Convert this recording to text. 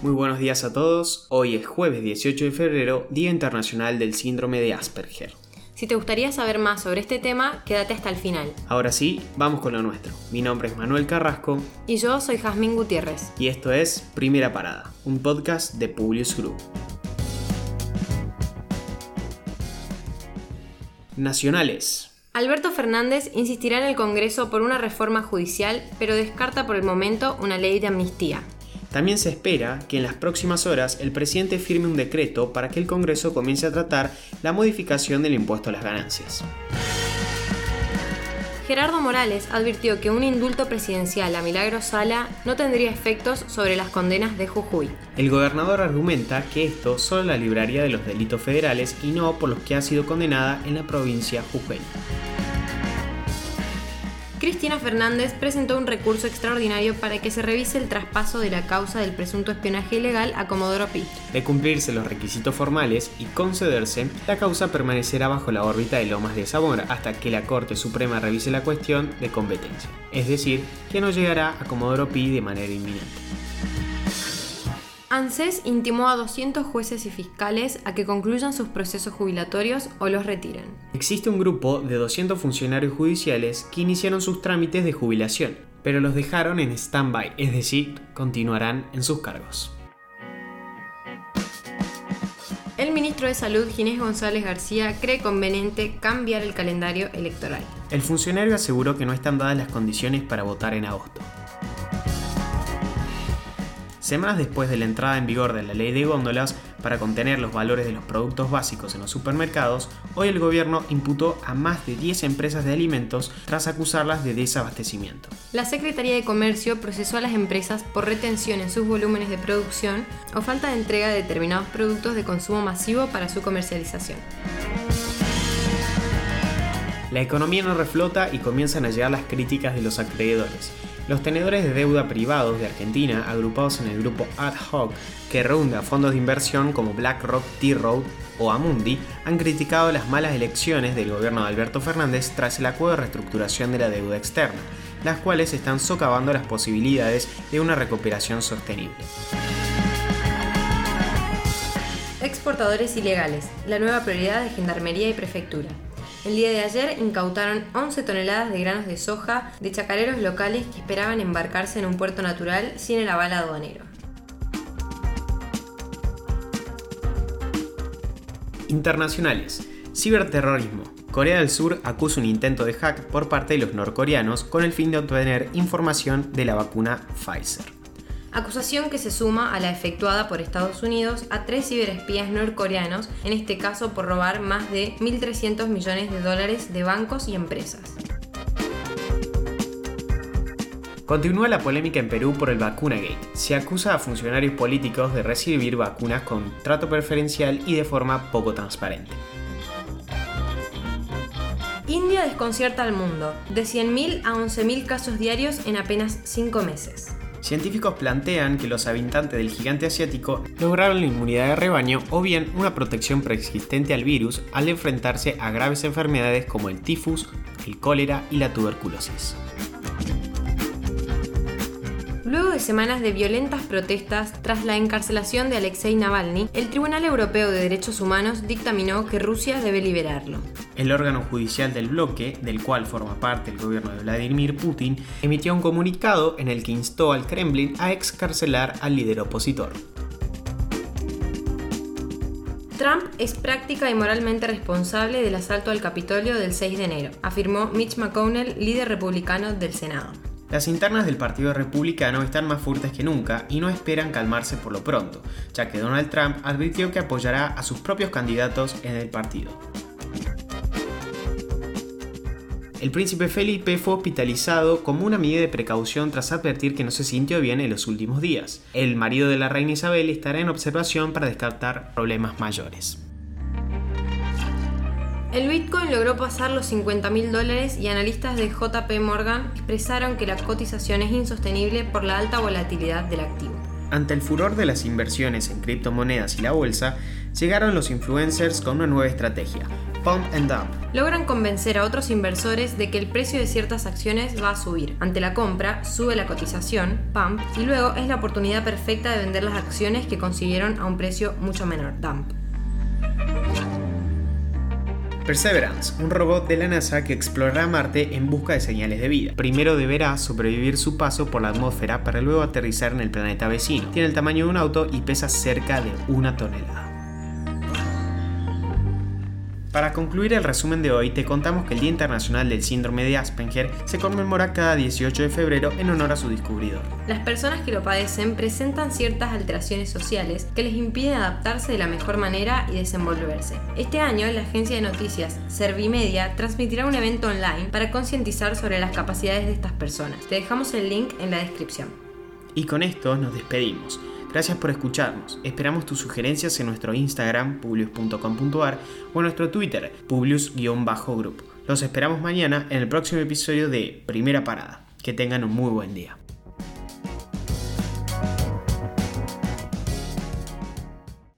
Muy buenos días a todos. Hoy es jueves 18 de febrero, Día Internacional del Síndrome de Asperger. Si te gustaría saber más sobre este tema, quédate hasta el final. Ahora sí, vamos con lo nuestro. Mi nombre es Manuel Carrasco. Y yo soy Jazmín Gutiérrez. Y esto es Primera Parada, un podcast de Publius Group. Nacionales. Alberto Fernández insistirá en el Congreso por una reforma judicial, pero descarta por el momento una ley de amnistía. También se espera que en las próximas horas el presidente firme un decreto para que el Congreso comience a tratar la modificación del impuesto a las ganancias. Gerardo Morales advirtió que un indulto presidencial a Milagro Sala no tendría efectos sobre las condenas de Jujuy. El gobernador argumenta que esto solo la libraría de los delitos federales y no por los que ha sido condenada en la provincia Jujuy. Cristina Fernández presentó un recurso extraordinario para que se revise el traspaso de la causa del presunto espionaje ilegal a Comodoro Pi. De cumplirse los requisitos formales y concederse, la causa permanecerá bajo la órbita de Lomas de Zamora hasta que la Corte Suprema revise la cuestión de competencia, es decir, que no llegará a Comodoro Pi de manera inminente. ANSES intimó a 200 jueces y fiscales a que concluyan sus procesos jubilatorios o los retiren. Existe un grupo de 200 funcionarios judiciales que iniciaron sus trámites de jubilación, pero los dejaron en stand-by, es decir, continuarán en sus cargos. El ministro de Salud, Ginés González García, cree conveniente cambiar el calendario electoral. El funcionario aseguró que no están dadas las condiciones para votar en agosto. Semanas después de la entrada en vigor de la ley de góndolas para contener los valores de los productos básicos en los supermercados, hoy el gobierno imputó a más de 10 empresas de alimentos tras acusarlas de desabastecimiento. La Secretaría de Comercio procesó a las empresas por retención en sus volúmenes de producción o falta de entrega de determinados productos de consumo masivo para su comercialización. La economía no reflota y comienzan a llegar las críticas de los acreedores. Los tenedores de deuda privados de Argentina, agrupados en el grupo Ad Hoc, que reúne fondos de inversión como BlackRock, T-Road o Amundi, han criticado las malas elecciones del gobierno de Alberto Fernández tras el acuerdo de reestructuración de la deuda externa, las cuales están socavando las posibilidades de una recuperación sostenible. Exportadores ilegales, la nueva prioridad de Gendarmería y Prefectura. El día de ayer incautaron 11 toneladas de granos de soja de chacareros locales que esperaban embarcarse en un puerto natural sin el aval aduanero. Internacionales. Ciberterrorismo. Corea del Sur acusa un intento de hack por parte de los norcoreanos con el fin de obtener información de la vacuna Pfizer acusación que se suma a la efectuada por Estados Unidos a tres ciberespías norcoreanos, en este caso por robar más de 1.300 millones de dólares de bancos y empresas. Continúa la polémica en Perú por el Vacunagate. Se acusa a funcionarios políticos de recibir vacunas con trato preferencial y de forma poco transparente. India desconcierta al mundo, de 100.000 a 11.000 casos diarios en apenas 5 meses. Científicos plantean que los habitantes del gigante asiático lograron la inmunidad de rebaño o bien una protección preexistente al virus al enfrentarse a graves enfermedades como el tifus, el cólera y la tuberculosis. De semanas de violentas protestas tras la encarcelación de Alexei Navalny, el Tribunal Europeo de Derechos Humanos dictaminó que Rusia debe liberarlo. El órgano judicial del bloque, del cual forma parte el gobierno de Vladimir Putin, emitió un comunicado en el que instó al Kremlin a excarcelar al líder opositor. Trump es práctica y moralmente responsable del asalto al Capitolio del 6 de enero, afirmó Mitch McConnell, líder republicano del Senado. Las internas del Partido Republicano están más fuertes que nunca y no esperan calmarse por lo pronto, ya que Donald Trump advirtió que apoyará a sus propios candidatos en el partido. El príncipe Felipe fue hospitalizado como una medida de precaución tras advertir que no se sintió bien en los últimos días. El marido de la reina Isabel estará en observación para descartar problemas mayores. El Bitcoin logró pasar los 50 mil dólares y analistas de JP Morgan expresaron que la cotización es insostenible por la alta volatilidad del activo. Ante el furor de las inversiones en criptomonedas y la bolsa, llegaron los influencers con una nueva estrategia, Pump and Dump. Logran convencer a otros inversores de que el precio de ciertas acciones va a subir. Ante la compra, sube la cotización, pump, y luego es la oportunidad perfecta de vender las acciones que consiguieron a un precio mucho menor, dump. Perseverance, un robot de la NASA que explorará Marte en busca de señales de vida. Primero deberá sobrevivir su paso por la atmósfera para luego aterrizar en el planeta vecino. Tiene el tamaño de un auto y pesa cerca de una tonelada. Para concluir el resumen de hoy, te contamos que el Día Internacional del Síndrome de Asperger se conmemora cada 18 de febrero en honor a su descubridor. Las personas que lo padecen presentan ciertas alteraciones sociales que les impiden adaptarse de la mejor manera y desenvolverse. Este año, la agencia de noticias Servimedia transmitirá un evento online para concientizar sobre las capacidades de estas personas. Te dejamos el link en la descripción. Y con esto nos despedimos. Gracias por escucharnos. Esperamos tus sugerencias en nuestro Instagram, publius.com.ar o en nuestro Twitter, publius-group. Los esperamos mañana en el próximo episodio de Primera Parada. Que tengan un muy buen día.